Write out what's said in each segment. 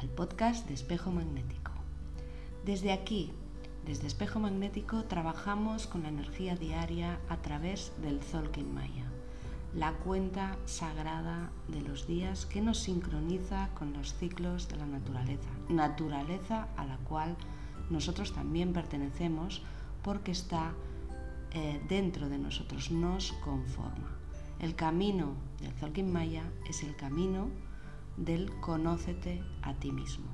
al podcast de Espejo Magnético. Desde aquí, desde Espejo Magnético, trabajamos con la energía diaria a través del Zolkin Maya, la cuenta sagrada de los días que nos sincroniza con los ciclos de la naturaleza, naturaleza a la cual nosotros también pertenecemos porque está eh, dentro de nosotros, nos conforma. El camino del Zolkin Maya es el camino del conócete a ti mismo.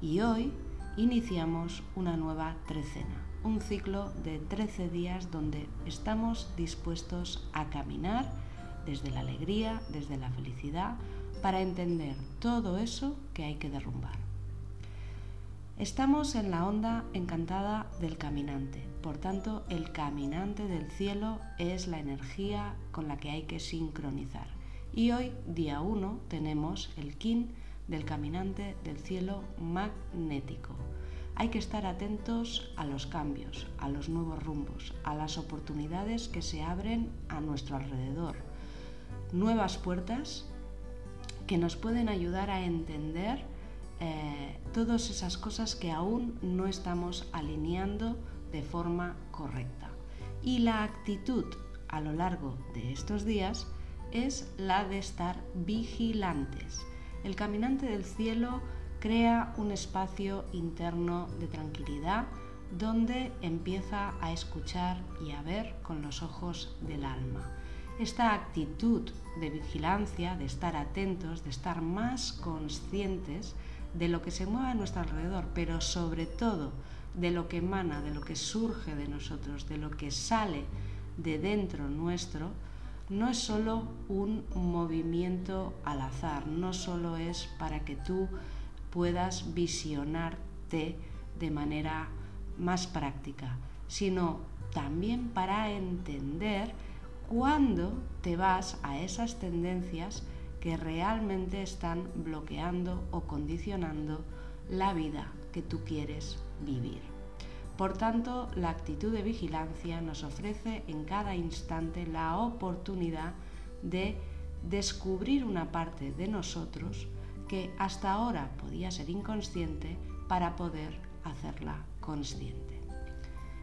Y hoy iniciamos una nueva trecena, un ciclo de 13 días donde estamos dispuestos a caminar desde la alegría, desde la felicidad, para entender todo eso que hay que derrumbar. Estamos en la onda encantada del caminante, por tanto el caminante del cielo es la energía con la que hay que sincronizar. Y hoy, día 1, tenemos el kin del caminante del cielo magnético. Hay que estar atentos a los cambios, a los nuevos rumbos, a las oportunidades que se abren a nuestro alrededor. Nuevas puertas que nos pueden ayudar a entender eh, todas esas cosas que aún no estamos alineando de forma correcta. Y la actitud a lo largo de estos días es la de estar vigilantes. El caminante del cielo crea un espacio interno de tranquilidad donde empieza a escuchar y a ver con los ojos del alma. Esta actitud de vigilancia, de estar atentos, de estar más conscientes, de lo que se mueve a nuestro alrededor, pero sobre todo de lo que emana, de lo que surge de nosotros, de lo que sale de dentro nuestro, no es solo un movimiento al azar, no solo es para que tú puedas visionarte de manera más práctica, sino también para entender cuándo te vas a esas tendencias que realmente están bloqueando o condicionando la vida que tú quieres vivir. Por tanto, la actitud de vigilancia nos ofrece en cada instante la oportunidad de descubrir una parte de nosotros que hasta ahora podía ser inconsciente para poder hacerla consciente.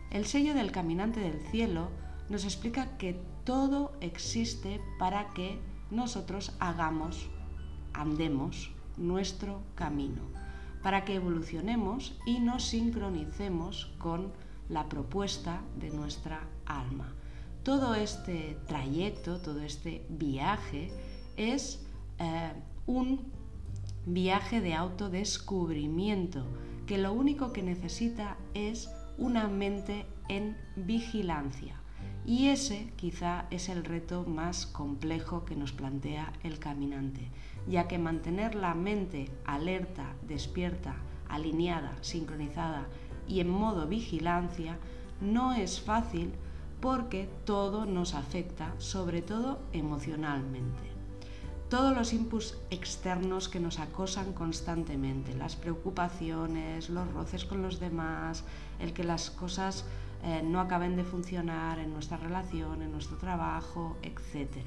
El sello del caminante del cielo nos explica que todo existe para que nosotros hagamos, andemos nuestro camino, para que evolucionemos y nos sincronicemos con la propuesta de nuestra alma. Todo este trayecto, todo este viaje es eh, un viaje de autodescubrimiento que lo único que necesita es una mente en vigilancia y ese quizá es el reto más complejo que nos plantea el caminante, ya que mantener la mente alerta, despierta, alineada, sincronizada y en modo vigilancia no es fácil porque todo nos afecta, sobre todo emocionalmente. Todos los inputs externos que nos acosan constantemente, las preocupaciones, los roces con los demás, el que las cosas eh, no acaben de funcionar en nuestra relación, en nuestro trabajo, etc.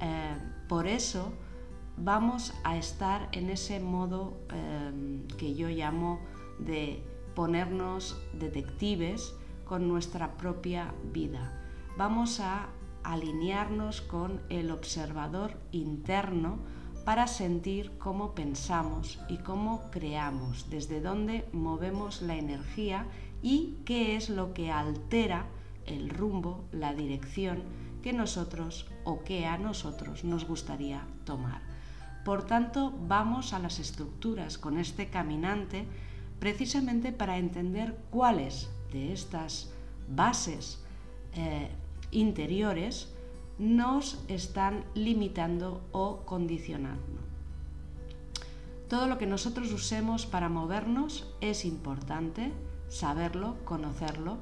Eh, por eso vamos a estar en ese modo eh, que yo llamo de ponernos detectives con nuestra propia vida. Vamos a alinearnos con el observador interno para sentir cómo pensamos y cómo creamos, desde dónde movemos la energía y qué es lo que altera el rumbo, la dirección que nosotros o que a nosotros nos gustaría tomar. Por tanto, vamos a las estructuras con este caminante precisamente para entender cuáles de estas bases eh, interiores nos están limitando o condicionando. Todo lo que nosotros usemos para movernos es importante, saberlo, conocerlo,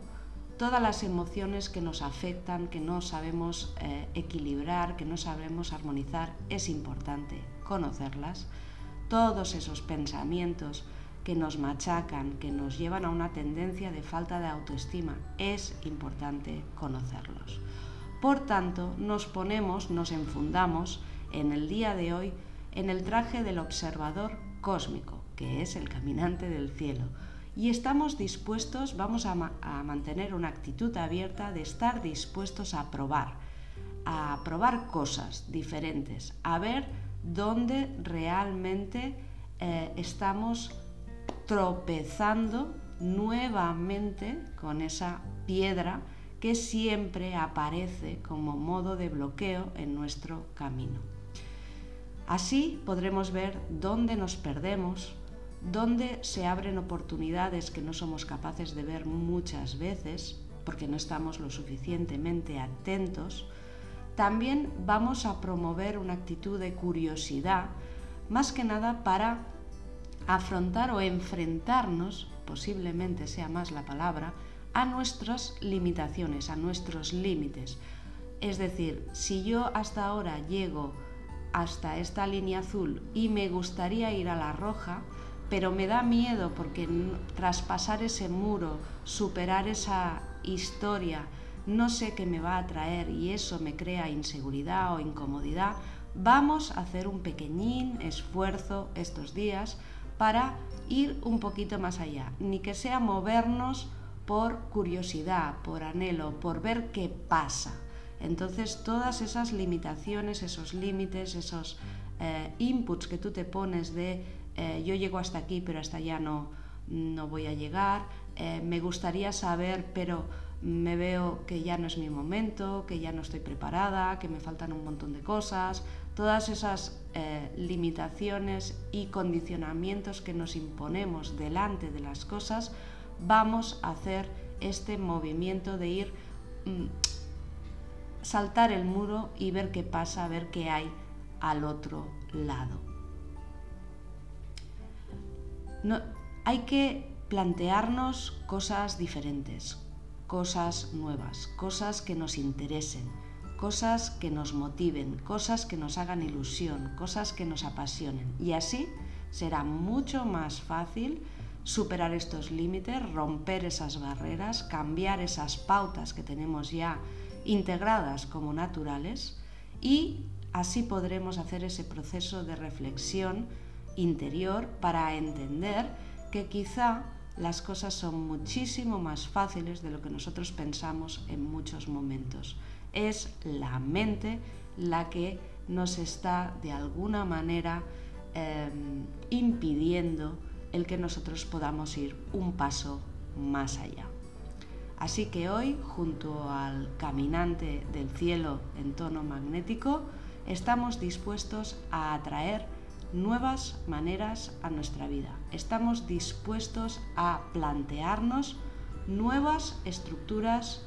todas las emociones que nos afectan, que no sabemos eh, equilibrar, que no sabemos armonizar, es importante conocerlas. Todos esos pensamientos que nos machacan, que nos llevan a una tendencia de falta de autoestima, es importante conocerlos. Por tanto, nos ponemos, nos enfundamos en el día de hoy en el traje del observador cósmico, que es el caminante del cielo. Y estamos dispuestos, vamos a, mantener una actitud abierta de estar dispuestos a probar, a probar cosas diferentes, a ver dónde realmente eh, estamos tropezando nuevamente con esa piedra que siempre aparece como modo de bloqueo en nuestro camino. Así podremos ver dónde nos perdemos, dónde se abren oportunidades que no somos capaces de ver muchas veces porque no estamos lo suficientemente atentos. También vamos a promover una actitud de curiosidad, más que nada para afrontar o enfrentarnos, posiblemente sea más la palabra, a nuestras limitaciones, a nuestros límites. Es decir, si yo hasta ahora llego hasta esta línea azul y me gustaría ir a la roja, pero me da miedo porque traspasar ese muro, superar esa historia, no sé qué me va a traer y eso me crea inseguridad o incomodidad, vamos a hacer un pequeñín esfuerzo estos días para ir un poquito más allá, ni que sea movernos por curiosidad, por anhelo, por ver qué pasa. Entonces todas esas limitaciones, esos límites, esos eh, inputs que tú te pones de eh, yo llego hasta aquí pero hasta allá no, no voy a llegar, eh, me gustaría saber pero me veo que ya no es mi momento, que ya no estoy preparada, que me faltan un montón de cosas, todas esas limitaciones y condicionamientos que nos imponemos delante de las cosas, vamos a hacer este movimiento de ir mm, saltar el muro y ver qué pasa, ver qué hay al otro lado. No, hay que plantearnos cosas diferentes, cosas nuevas, cosas que nos interesen, cosas que nos motiven, cosas que nos hagan ilusión, cosas que nos apasionen. Y así será mucho más fácil superar estos límites, romper esas barreras, cambiar esas pautas que tenemos ya integradas como naturales y así podremos hacer ese proceso de reflexión interior para entender que quizá las cosas son muchísimo más fáciles de lo que nosotros pensamos en muchos momentos. Es la mente la que nos está de alguna manera em, impidiendo el que nosotros podamos ir un paso más allá. Así que hoy, junto al caminante del cielo en tono magnético, estamos dispuestos a atraer nuevas maneras a nuestra vida. Estamos dispuestos a plantearnos nuevas estructuras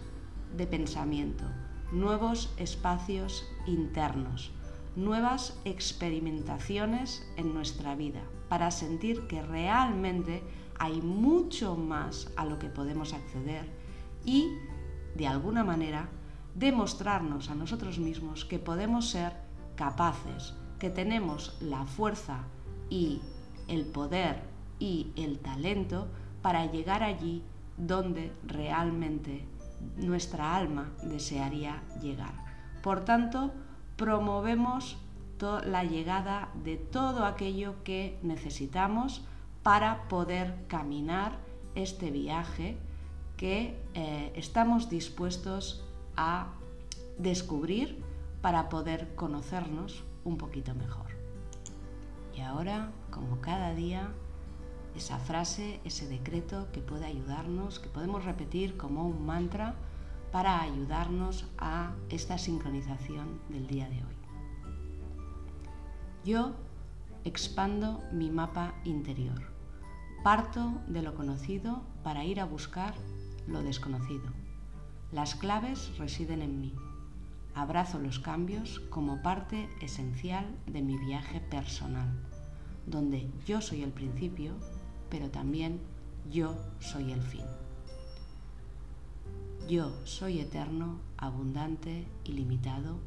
de pensamiento, nuevos espacios internos, nuevas experimentaciones en nuestra vida para sentir que realmente hay mucho más a lo que podemos acceder y, de alguna manera, demostrarnos a nosotros mismos que podemos ser capaces, que tenemos la fuerza y el poder y el talento para llegar allí donde realmente nuestra alma desearía llegar. Por tanto, promovemos la llegada de todo aquello que necesitamos para poder caminar este viaje que eh, estamos dispuestos a descubrir para poder conocernos un poquito mejor. Y ahora, como cada día, esa frase, ese decreto que puede ayudarnos, que podemos repetir como un mantra para ayudarnos a esta sincronización del día de hoy. Yo expando mi mapa interior. Parto de lo conocido para ir a buscar lo desconocido. Las claves residen en mí. Abrazo los cambios como parte esencial de mi viaje personal, donde yo soy el principio, pero también yo soy el fin. Yo soy eterno, abundante, ilimitado.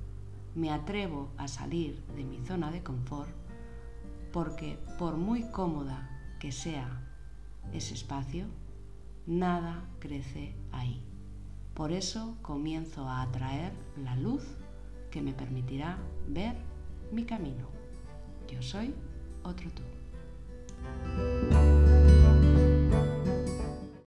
Me atrevo a salir de mi zona de confort porque por muy cómoda que sea ese espacio, nada crece ahí. Por eso comienzo a atraer la luz que me permitirá ver mi camino. Yo soy otro tú.